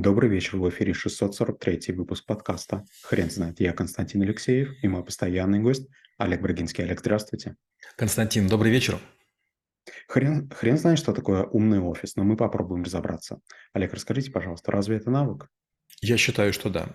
Добрый вечер, в эфире 643 выпуск подкаста «Хрен знает». Я Константин Алексеев и мой постоянный гость Олег Брагинский. Олег, здравствуйте. Константин, добрый вечер. Хрен, хрен знает, что такое умный офис, но мы попробуем разобраться. Олег, расскажите, пожалуйста, разве это навык? Я считаю, что да.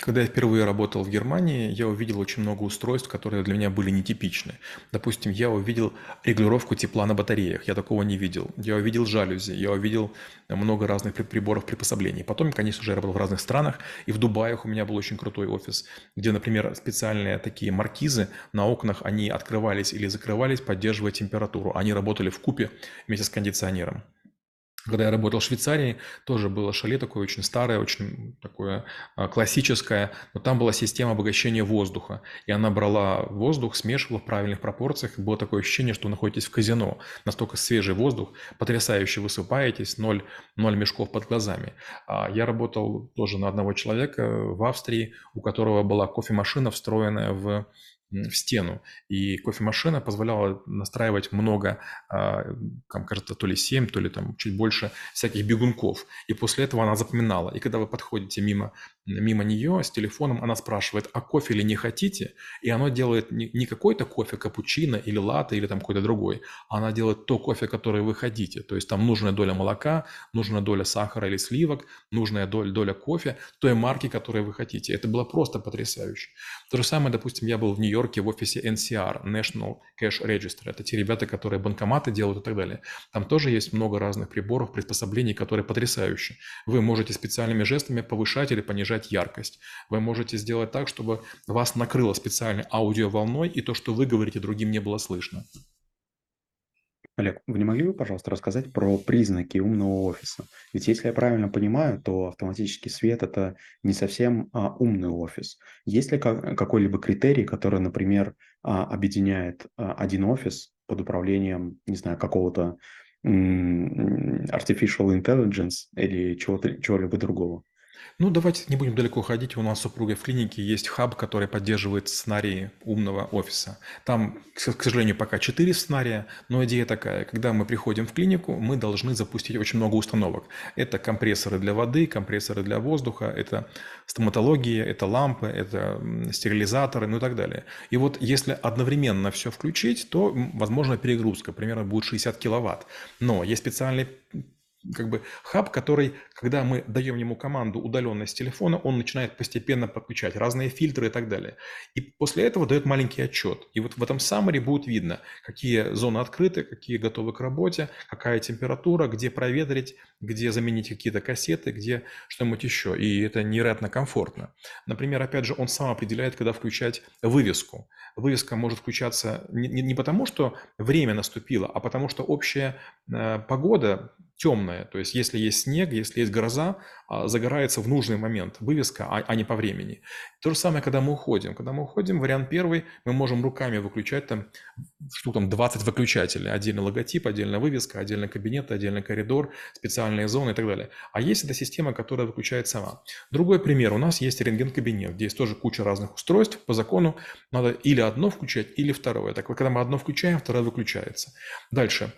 Когда я впервые работал в Германии, я увидел очень много устройств, которые для меня были нетипичны. Допустим, я увидел регулировку тепла на батареях, я такого не видел. Я увидел жалюзи, я увидел много разных приборов, приспособлений. Потом, конечно же, я работал в разных странах, и в Дубаях у меня был очень крутой офис, где, например, специальные такие маркизы на окнах, они открывались или закрывались, поддерживая температуру. Они работали в купе вместе с кондиционером. Когда я работал в Швейцарии, тоже было шале такое очень старое, очень такое а, классическое, но там была система обогащения воздуха, и она брала воздух, смешивала в правильных пропорциях, и было такое ощущение, что вы находитесь в казино, настолько свежий воздух, потрясающе высыпаетесь, ноль, ноль мешков под глазами. А я работал тоже на одного человека в Австрии, у которого была кофемашина, встроенная в в стену. И кофемашина позволяла настраивать много, а, там, кажется, то ли 7, то ли там чуть больше всяких бегунков. И после этого она запоминала. И когда вы подходите мимо, мимо нее с телефоном, она спрашивает, а кофе или не хотите? И она делает не, какой-то кофе капучино или латте или там какой-то другой. Она делает то кофе, которое вы хотите. То есть там нужная доля молока, нужная доля сахара или сливок, нужная доля, доля кофе той марки, которой вы хотите. Это было просто потрясающе. То же самое, допустим, я был в Нью-Йорке в офисе NCR, National Cash Register. Это те ребята, которые банкоматы делают и так далее. Там тоже есть много разных приборов, приспособлений, которые потрясающие. Вы можете специальными жестами повышать или понижать яркость. Вы можете сделать так, чтобы вас накрыло специальной аудиоволной, и то, что вы говорите, другим не было слышно. Олег, вы не могли бы, пожалуйста, рассказать про признаки умного офиса? Ведь если я правильно понимаю, то автоматический свет– это не совсем а, умный офис. Есть ли какой-либо критерий, который, например, а, объединяет а, один офис под управлением, не знаю, какого-то artificial intelligence или чего-то, чего-либо другого? Ну, давайте не будем далеко ходить. У нас с супругой в клинике есть хаб, который поддерживает сценарии умного офиса. Там, к сожалению, пока 4 сценария, но идея такая. Когда мы приходим в клинику, мы должны запустить очень много установок. Это компрессоры для воды, компрессоры для воздуха, это стоматология, это лампы, это стерилизаторы, ну и так далее. И вот если одновременно все включить, то, возможно, перегрузка примерно будет 60 киловатт. Но есть специальный как бы хаб, который, когда мы даем ему команду удаленно с телефона, он начинает постепенно подключать разные фильтры и так далее. И после этого дает маленький отчет. И вот в этом summary будет видно, какие зоны открыты, какие готовы к работе, какая температура, где проветрить, где заменить какие-то кассеты, где что-нибудь еще. И это невероятно комфортно. Например, опять же, он сам определяет, когда включать вывеску. Вывеска может включаться не, не, не потому, что время наступило, а потому что общая э, погода темная. То есть, если есть снег, если есть гроза, а, загорается в нужный момент вывеска, а, а не по времени. То же самое, когда мы уходим. Когда мы уходим, вариант первый, мы можем руками выключать там, что там, 20 выключателей. Отдельно логотип, отдельно вывеска, отдельно кабинет, отдельно коридор, специальные зоны и так далее. А есть эта система, которая выключает сама. Другой пример. У нас есть рентген-кабинет, где есть тоже куча разных устройств. По закону надо или одно включать, или второе. Так вот, когда мы одно включаем, второе выключается. Дальше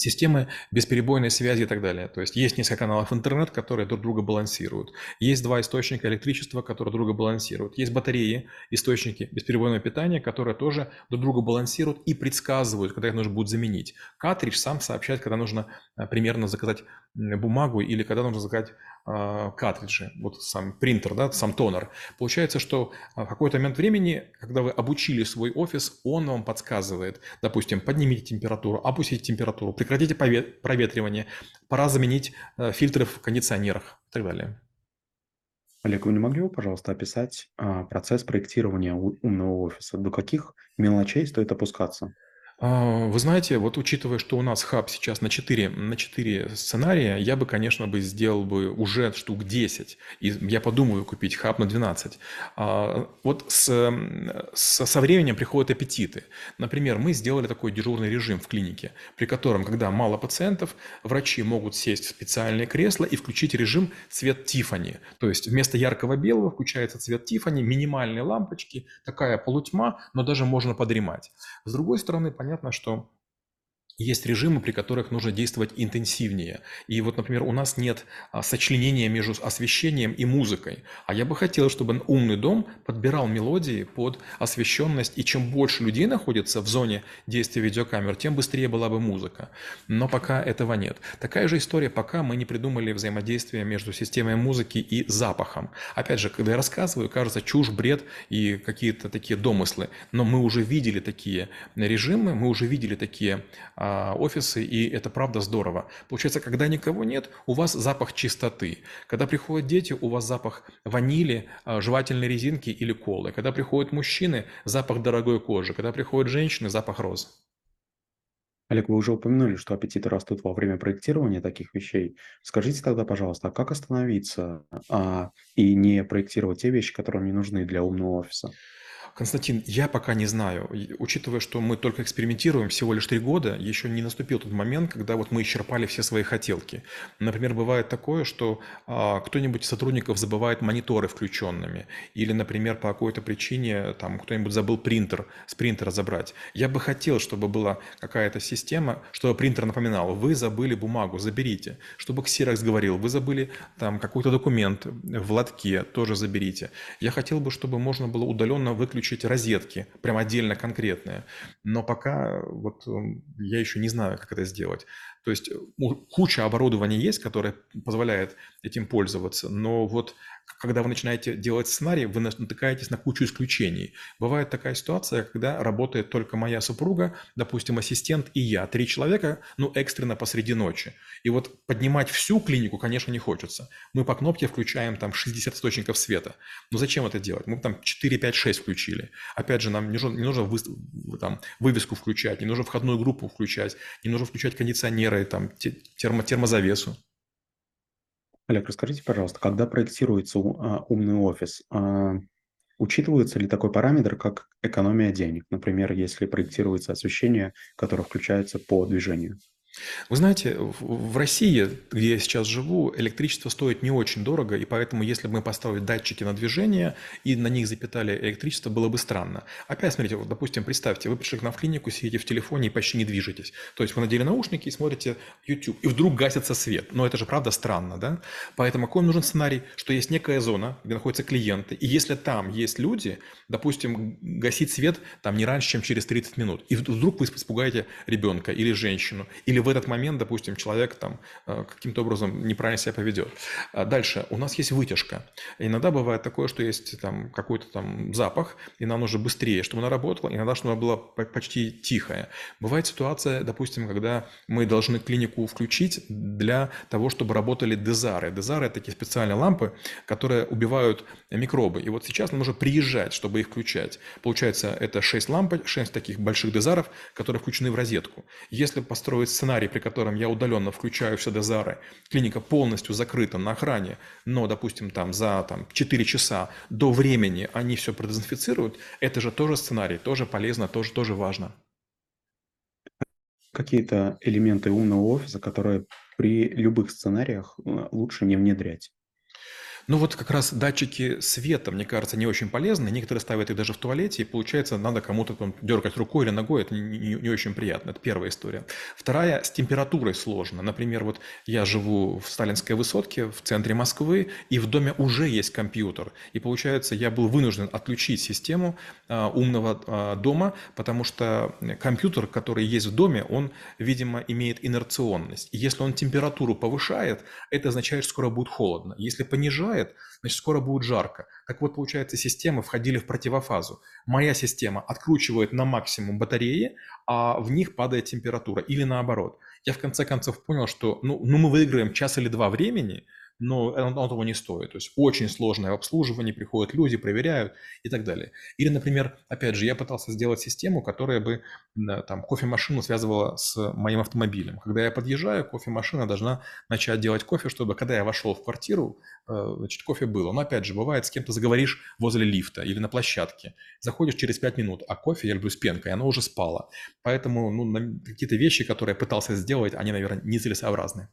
системы бесперебойной связи и так далее. То есть есть несколько каналов интернет, которые друг друга балансируют. Есть два источника электричества, которые друг друга балансируют. Есть батареи, источники бесперебойного питания, которые тоже друг друга балансируют и предсказывают, когда их нужно будет заменить. Картридж сам сообщает, когда нужно э, примерно заказать бумагу или когда нужно заказать картриджи, вот сам принтер, да, сам тонер. Получается, что в какой-то момент времени, когда вы обучили свой офис, он вам подсказывает, допустим, поднимите температуру, опустите температуру, прекратите проветривание, пора заменить э, фильтры в кондиционерах и так далее. Олег, вы не могли бы, пожалуйста, описать а, процесс проектирования умного офиса? До каких мелочей стоит опускаться? А, вы знаете, вот учитывая, что у нас хаб сейчас на 4, на 4 сценария, я бы, конечно, бы сделал бы уже штук 10. И я подумаю купить хаб на 12. А, вот с, со временем приходят аппетиты. Например, мы сделали такой дежурный режим в клинике, при котором, когда мало пациентов, врачи могут сесть в специальное кресло и включить режим цвет Тифани. То есть вместо яркого белого включается цвет Тифани, минимальные лампочки, такая полутьма, но даже можно подремать. С другой стороны, понятно, понятно, что есть режимы, при которых нужно действовать интенсивнее. И вот, например, у нас нет а, сочленения между освещением и музыкой. А я бы хотел, чтобы умный дом подбирал мелодии под освещенность, и чем больше людей находится в зоне действия видеокамер, тем быстрее была бы музыка. Но пока этого нет. Такая же история, пока мы не придумали взаимодействие между системой музыки и запахом. Опять же, когда я рассказываю, кажется чушь, бред и какие-то такие домыслы. Но мы уже видели такие режимы, мы уже видели такие а, офисы, и это правда здорово. Получается, когда никого нет, у вас запах чистоты. Когда приходят дети, у вас запах ванили, а, жевательной резинки или колы. Когда приходят мужчины, запах дорогой кожи. Когда приходят женщины, запах роз. Олег, вы уже упомянули, что аппетиты растут во время проектирования таких вещей. Скажите тогда, пожалуйста, а как остановиться а, и не проектировать те вещи, которые мне нужны для умного офиса? Константин, я пока не знаю. Учитывая, что мы только экспериментируем всего лишь три года, еще не наступил тот момент, когда вот мы исчерпали все свои хотелки. Например, бывает такое, что а, кто-нибудь из сотрудников забывает мониторы включенными. Или, например, по какой-то причине там кто-нибудь забыл принтер с принтера забрать. Я бы хотел, чтобы была какая-то система, чтобы принтер напоминал, вы забыли бумагу, заберите. Чтобы Xerox говорил, вы забыли там какой-то документ в лотке, тоже заберите. Я хотел бы, чтобы можно было удаленно выключить выключить розетки, прям отдельно конкретные. Но пока вот эм, я еще не знаю, как это сделать. То есть куча оборудования есть, которое позволяет этим пользоваться, но вот когда вы начинаете делать сценарий, вы натыкаетесь на кучу исключений. Бывает такая ситуация, когда работает только моя супруга, допустим, ассистент и я, три человека, ну, экстренно посреди ночи. И вот поднимать всю клинику, конечно, не хочется. Мы по кнопке включаем там 60 источников света. Но зачем это делать? Мы там 4, 5, 6 включили. Опять же, нам не нужно, не нужно вы, там, вывеску включать, не нужно входную группу включать, не нужно включать кондиционеры, там, термо, термозавесу. Олег, расскажите, пожалуйста, когда проектируется а, умный офис, а, учитывается ли такой параметр, как экономия денег? Например, если проектируется освещение, которое включается по движению. Вы знаете, в России, где я сейчас живу, электричество стоит не очень дорого, и поэтому, если бы мы поставили датчики на движение и на них запитали электричество, было бы странно. Опять смотрите, вот, допустим, представьте, вы пришли к нам в клинику, сидите в телефоне и почти не движетесь. То есть вы надели наушники и смотрите YouTube, и вдруг гасится свет. Но это же правда странно, да? Поэтому какой нужен сценарий, что есть некая зона, где находятся клиенты, и если там есть люди, допустим, гасить свет там не раньше, чем через 30 минут, и вдруг вы испугаете ребенка или женщину, или в этот момент, допустим, человек там э, каким-то образом неправильно себя поведет. А дальше, у нас есть вытяжка. Иногда бывает такое, что есть там какой-то там запах, и нам нужно быстрее, чтобы она работала, иногда, чтобы она была почти тихая. Бывает ситуация, допустим, когда мы должны клинику включить для того, чтобы работали дезары. Дезары – это такие специальные лампы, которые убивают микробы. И вот сейчас нам нужно приезжать, чтобы их включать. Получается, это 6 ламп, 6 таких больших дезаров, которые включены в розетку. Если построить сценарий сценарий, при котором я удаленно включаю все дозары, клиника полностью закрыта на охране, но, допустим, там за там, 4 часа до времени они все продезинфицируют, это же тоже сценарий, тоже полезно, тоже, тоже важно. Какие-то элементы умного офиса, которые при любых сценариях э, лучше не внедрять. Ну вот как раз датчики света, мне кажется, не очень полезны. Некоторые ставят их даже в туалете, и получается, надо кому-то там дергать рукой или ногой, это не, не, не очень приятно. Это первая история. Вторая, с температурой сложно. Например, вот я живу в Сталинской высотке в центре Москвы, и в доме уже есть компьютер. И получается, я был вынужден отключить систему а, умного а, дома, потому что компьютер, который есть в доме, он, видимо, имеет инерционность. И если он температуру повышает, это означает, что скоро будет холодно. Если понижает, бывает, значит, скоро будет жарко. Так вот, получается, системы входили в противофазу. Моя система откручивает на максимум батареи, а в них падает температура. Или наоборот. Я в конце концов понял, что ну, ну мы выиграем час или два времени – но он, того не стоит. То есть очень сложное обслуживание, приходят люди, проверяют и так далее. Или, например, опять же, я пытался сделать систему, которая бы там кофемашину связывала с моим автомобилем. Когда я подъезжаю, кофемашина должна начать делать кофе, чтобы когда я вошел в квартиру, э, значит, кофе было. Но опять же, бывает, с кем-то заговоришь возле лифта или на площадке. Заходишь через 5 минут, а кофе я люблю с пенкой, оно уже спало. Поэтому ну, какие-то вещи, которые я пытался сделать, они, наверное, нецелесообразны.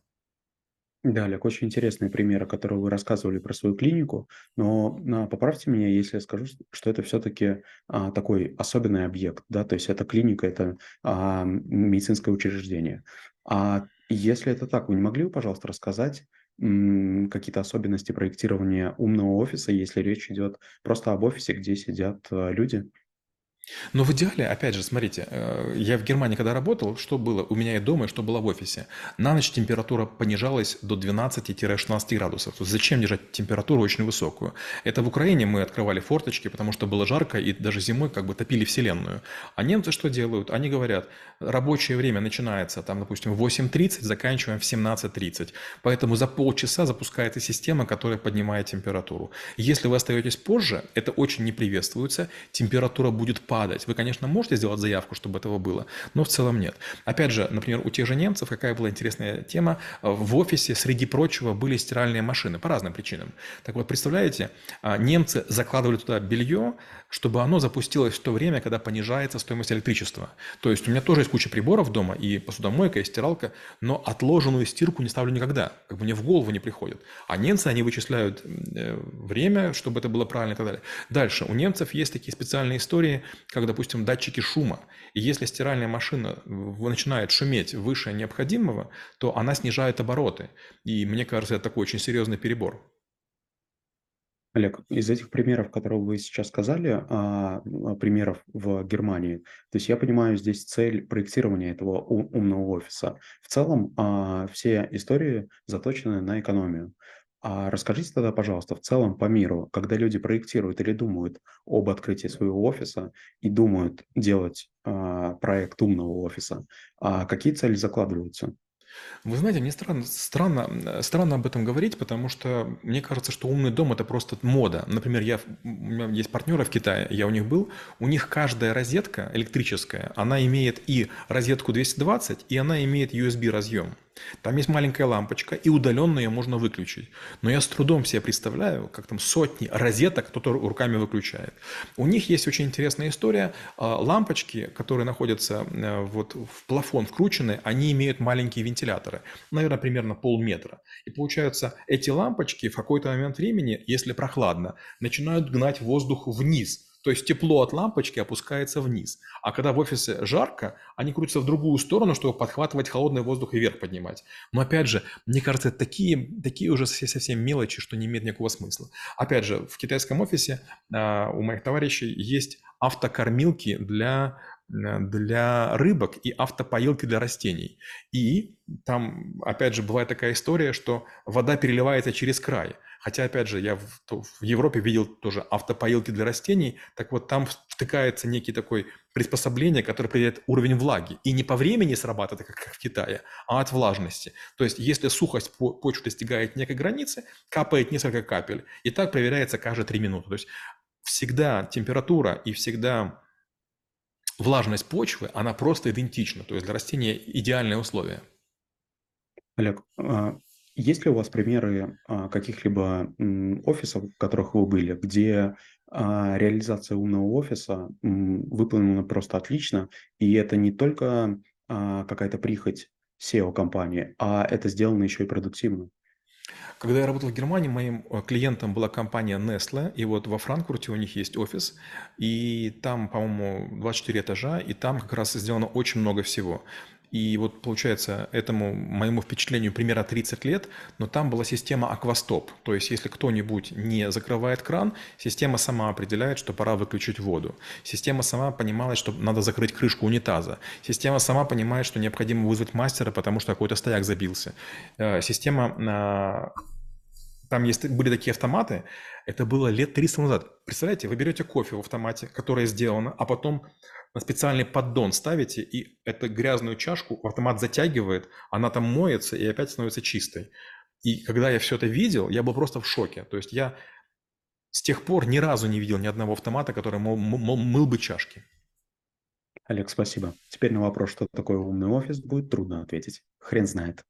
Да, Олег, очень интересные примеры, которые вы рассказывали про свою клинику, но а, поправьте меня, если я скажу, что это все-таки такой особенный объект, да, то есть это клиника, это а, медицинское учреждение. А если это так, вы не могли бы, пожалуйста, рассказать какие-то особенности проектирования умного офиса, если речь идет просто об офисе, где сидят а, люди? Но в идеале, опять же, смотрите, э, я в Германии когда работал, что было у меня и дома, и что было в офисе? На ночь температура понижалась до 12-16 градусов. То есть зачем держать температуру очень высокую? Это в Украине мы открывали форточки, потому что было жарко, и даже зимой как бы топили вселенную. А немцы что делают? Они говорят, рабочее время начинается, там, допустим, в 8.30, заканчиваем в 17.30. Поэтому за полчаса запускается система, которая поднимает температуру. Если вы остаетесь позже, это очень не приветствуется, температура будет падать падать. Вы, конечно, можете сделать заявку, чтобы этого было, но в целом нет. Опять же, например, у тех же немцев какая была интересная тема. В офисе, среди прочего, были стиральные машины по разным причинам. Так вот, представляете, а, немцы закладывали туда белье, чтобы оно запустилось в то время, когда понижается стоимость электричества. То есть у меня тоже есть куча приборов дома, и посудомойка, и стиралка, но отложенную стирку не ставлю никогда, как бы мне в голову не приходит. А немцы, они вычисляют э, время, чтобы это было правильно и так далее. Дальше, у немцев есть такие специальные истории, как, допустим, датчики шума. И если стиральная машина начинает шуметь выше необходимого, то она снижает обороты. И мне кажется, это такой очень серьезный перебор. Олег, из этих примеров, которые вы сейчас сказали, а, а, примеров в Германии, то есть я понимаю, здесь цель проектирования этого умного офиса. В целом, а, все истории заточены на экономию. А расскажите тогда, пожалуйста, в целом по миру, когда люди проектируют или думают об открытии своего офиса и думают делать а, проект умного офиса, а какие цели закладываются? Вы знаете, мне странно, странно, странно об этом говорить, потому что мне кажется, что умный дом– это просто мода. Например, я, у меня есть партнеры в Китае, я у них был, у них каждая розетка электрическая, она имеет и розетку 220, и она имеет USB-разъем. Там есть маленькая лампочка, и удаленно ее можно выключить. Но я с трудом себе представляю, как там сотни розеток кто-то руками выключает. У них есть очень интересная история. А, лампочки, которые находятся э, вот в плафон вкручены, они имеют маленькие вентиляторы, наверное, примерно полметра. И получается, эти лампочки в какой-то момент времени, если прохладно, начинают гнать воздух вниз – то есть тепло от лампочки опускается вниз. А когда в офисе жарко, они крутятся в другую сторону, чтобы подхватывать холодный воздух и вверх поднимать. Но опять же, мне кажется, такие, такие уже совсем мелочи, что не имеет никакого смысла. Опять же, в китайском офисе а, у моих товарищей есть автокормилки для для рыбок и автопоилки для растений. И там, опять же, бывает такая история, что вода переливается через край. Хотя, опять же, я в, в Европе видел тоже автопоилки для растений, так вот там втыкается некий такой приспособление, которое определяет уровень влаги. И не по времени срабатывает, как, в Китае, а от влажности. То есть, если сухость по почвы достигает некой границы, капает несколько капель. И так проверяется каждые 3 минуты. То есть, всегда температура и всегда влажность почвы, она просто идентична. То есть, для растения идеальные условия. Олег, а, есть ли у вас примеры а, каких-либо офисов, в которых вы были, где а, реализация умного офиса выполнена просто отлично, и это не только какая-то прихоть SEO-компании, а это сделано еще и продуктивно? Когда я работал в Германии, моим э, клиентом была компания Nestle, и вот во Франкфурте у них есть офис, и там, по-моему, 24 этажа, и там как раз сделано очень много всего. И вот получается, этому моему впечатлению примерно 30 лет, но там была система аквастоп. То есть, если кто-нибудь не закрывает кран, система сама определяет, что пора выключить воду. Система сама понимала, что надо закрыть крышку унитаза. Система сама понимает, что необходимо вызвать мастера, потому что какой-то стояк забился. Э, система а, там есть, были такие автоматы, это было лет 300 назад. Представляете, вы берете кофе в автомате, которое сделано, а потом на специальный поддон ставите, и эту грязную чашку автомат затягивает, она там моется и опять становится чистой. И когда я все это видел, я был просто в шоке. То есть я с тех пор ни разу не видел ни одного автомата, который мыл, мыл, мыл бы чашки. Олег, спасибо. Теперь на вопрос, что такое умный офис, будет трудно ответить. Хрен знает.